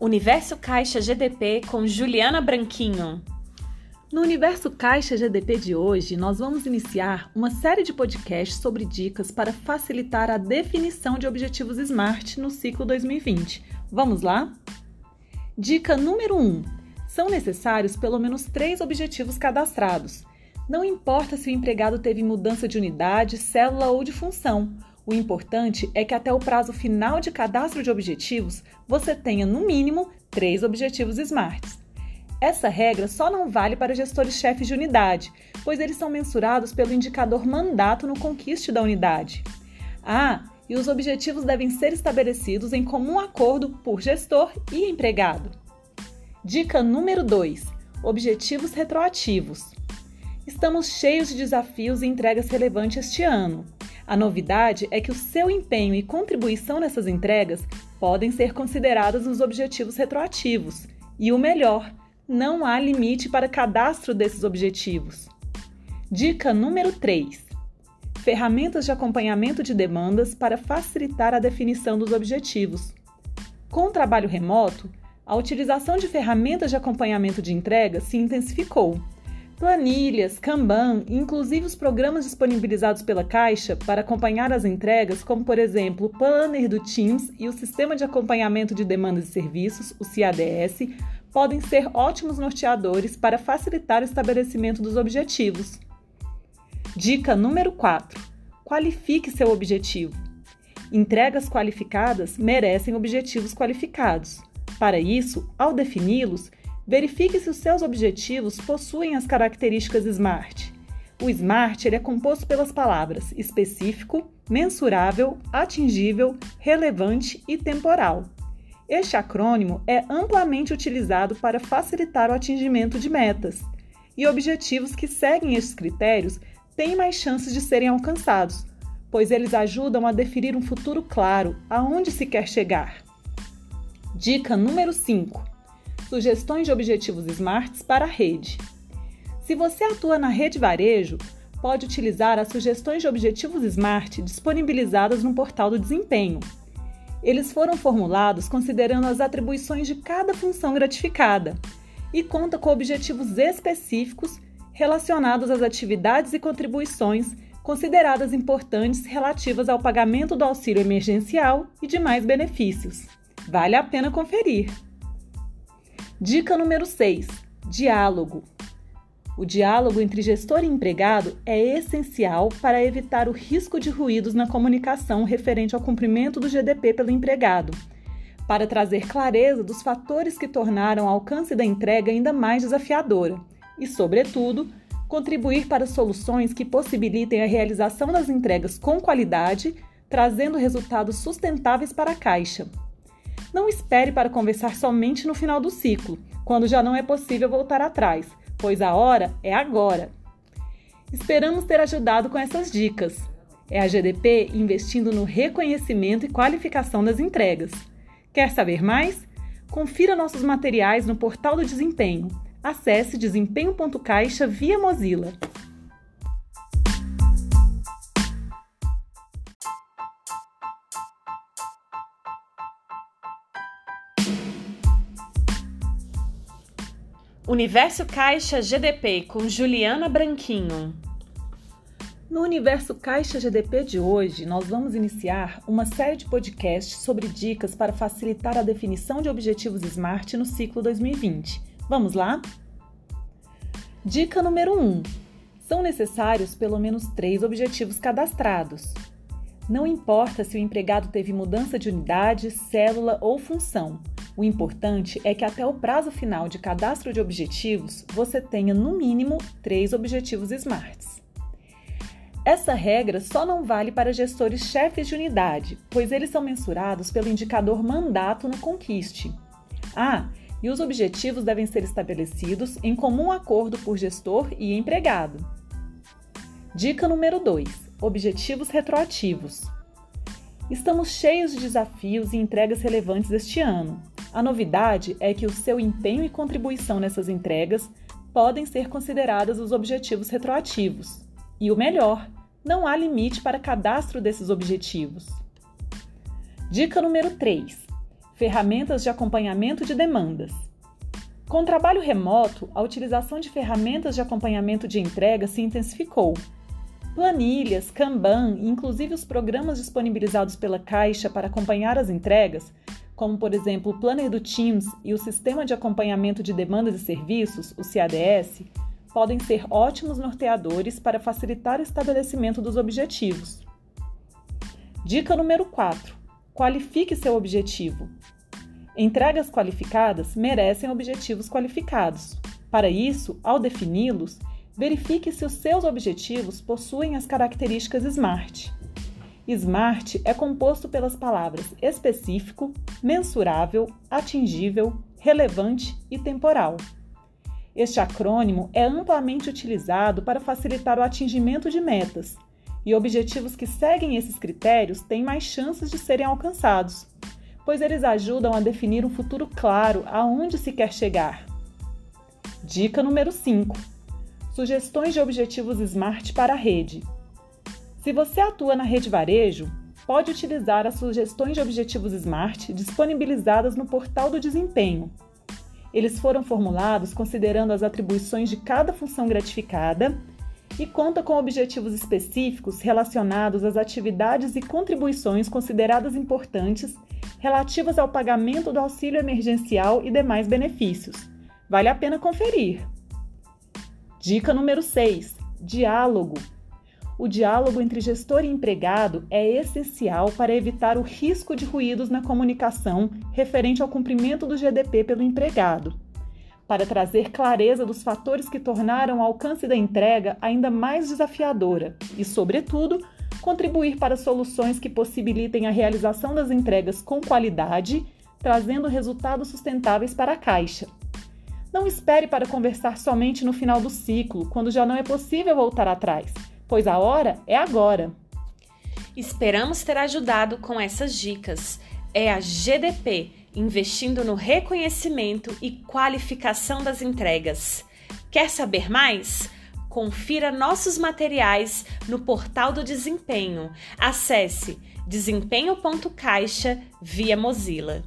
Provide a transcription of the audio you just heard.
Universo Caixa GDP com Juliana Branquinho. No Universo Caixa GDP de hoje, nós vamos iniciar uma série de podcasts sobre dicas para facilitar a definição de objetivos SMART no ciclo 2020. Vamos lá? Dica número 1: são necessários pelo menos três objetivos cadastrados. Não importa se o empregado teve mudança de unidade, célula ou de função. O importante é que até o prazo final de cadastro de objetivos você tenha, no mínimo, três objetivos SMART. Essa regra só não vale para gestores-chefes de unidade, pois eles são mensurados pelo indicador mandato no conquiste da unidade. Ah, e os objetivos devem ser estabelecidos em comum acordo por gestor e empregado. Dica número 2: Objetivos retroativos. Estamos cheios de desafios e entregas relevantes este ano. A novidade é que o seu empenho e contribuição nessas entregas podem ser consideradas nos objetivos retroativos. E o melhor, não há limite para cadastro desses objetivos. Dica número 3: Ferramentas de acompanhamento de demandas para facilitar a definição dos objetivos. Com o trabalho remoto, a utilização de ferramentas de acompanhamento de entrega se intensificou Planilhas, Kanban inclusive os programas disponibilizados pela Caixa para acompanhar as entregas, como por exemplo o Planner do Teams e o Sistema de Acompanhamento de Demandas e Serviços, o CADS, podem ser ótimos norteadores para facilitar o estabelecimento dos objetivos. Dica número 4: Qualifique seu objetivo. Entregas qualificadas merecem objetivos qualificados. Para isso, ao defini-los, Verifique se os seus objetivos possuem as características SMART. O SMART é composto pelas palavras específico, mensurável, atingível, relevante e temporal. Este acrônimo é amplamente utilizado para facilitar o atingimento de metas, e objetivos que seguem estes critérios têm mais chances de serem alcançados, pois eles ajudam a definir um futuro claro aonde se quer chegar. Dica número 5: sugestões de objetivos SMARTs para a rede. Se você atua na rede varejo, pode utilizar as sugestões de objetivos SMART disponibilizadas no portal do desempenho. Eles foram formulados considerando as atribuições de cada função gratificada e conta com objetivos específicos relacionados às atividades e contribuições consideradas importantes relativas ao pagamento do auxílio emergencial e demais benefícios. Vale a pena conferir. Dica número 6: diálogo. O diálogo entre gestor e empregado é essencial para evitar o risco de ruídos na comunicação referente ao cumprimento do GDP pelo empregado, para trazer clareza dos fatores que tornaram o alcance da entrega ainda mais desafiadora e, sobretudo, contribuir para soluções que possibilitem a realização das entregas com qualidade, trazendo resultados sustentáveis para a Caixa. Não espere para conversar somente no final do ciclo, quando já não é possível voltar atrás, pois a hora é agora. Esperamos ter ajudado com essas dicas. É a GDP investindo no reconhecimento e qualificação das entregas. Quer saber mais? Confira nossos materiais no portal do desempenho. Acesse desempenho.caixa via Mozilla. Universo Caixa GDP com Juliana Branquinho. No Universo Caixa GDP de hoje, nós vamos iniciar uma série de podcasts sobre dicas para facilitar a definição de objetivos SMART no ciclo 2020. Vamos lá? Dica número 1: são necessários pelo menos três objetivos cadastrados. Não importa se o empregado teve mudança de unidade, célula ou função. O importante é que até o prazo final de cadastro de objetivos você tenha no mínimo três objetivos SMARTs. Essa regra só não vale para gestores chefes de unidade, pois eles são mensurados pelo indicador mandato no Conquiste. Ah, e os objetivos devem ser estabelecidos em comum acordo por gestor e empregado. Dica número 2 Objetivos retroativos. Estamos cheios de desafios e entregas relevantes este ano. A novidade é que o seu empenho e contribuição nessas entregas podem ser consideradas os objetivos retroativos. E o melhor, não há limite para cadastro desses objetivos. Dica número 3: ferramentas de acompanhamento de demandas. Com o trabalho remoto, a utilização de ferramentas de acompanhamento de entrega se intensificou. Planilhas, Kanban inclusive os programas disponibilizados pela Caixa para acompanhar as entregas, como por exemplo o Planner do Teams e o Sistema de Acompanhamento de Demandas e Serviços, o CADS, podem ser ótimos norteadores para facilitar o estabelecimento dos objetivos. Dica número 4: Qualifique seu objetivo. Entregas qualificadas merecem objetivos qualificados. Para isso, ao defini-los, verifique se os seus objetivos possuem as características SMART. SMART é composto pelas palavras específico, mensurável, atingível, relevante e temporal. Este acrônimo é amplamente utilizado para facilitar o atingimento de metas, e objetivos que seguem esses critérios têm mais chances de serem alcançados, pois eles ajudam a definir um futuro claro aonde se quer chegar. Dica número 5: Sugestões de objetivos SMART para a rede. Se você atua na rede varejo, pode utilizar as sugestões de objetivos SMART disponibilizadas no portal do desempenho. Eles foram formulados considerando as atribuições de cada função gratificada e conta com objetivos específicos relacionados às atividades e contribuições consideradas importantes relativas ao pagamento do auxílio emergencial e demais benefícios. Vale a pena conferir. Dica número 6: Diálogo. O diálogo entre gestor e empregado é essencial para evitar o risco de ruídos na comunicação referente ao cumprimento do GDP pelo empregado para trazer clareza dos fatores que tornaram o alcance da entrega ainda mais desafiadora e, sobretudo, contribuir para soluções que possibilitem a realização das entregas com qualidade, trazendo resultados sustentáveis para a caixa. Não espere para conversar somente no final do ciclo, quando já não é possível voltar atrás, pois a hora é agora. Esperamos ter ajudado com essas dicas. É a GDP investindo no reconhecimento e qualificação das entregas. Quer saber mais? Confira nossos materiais no portal do desempenho. Acesse desempenho.caixa via Mozilla.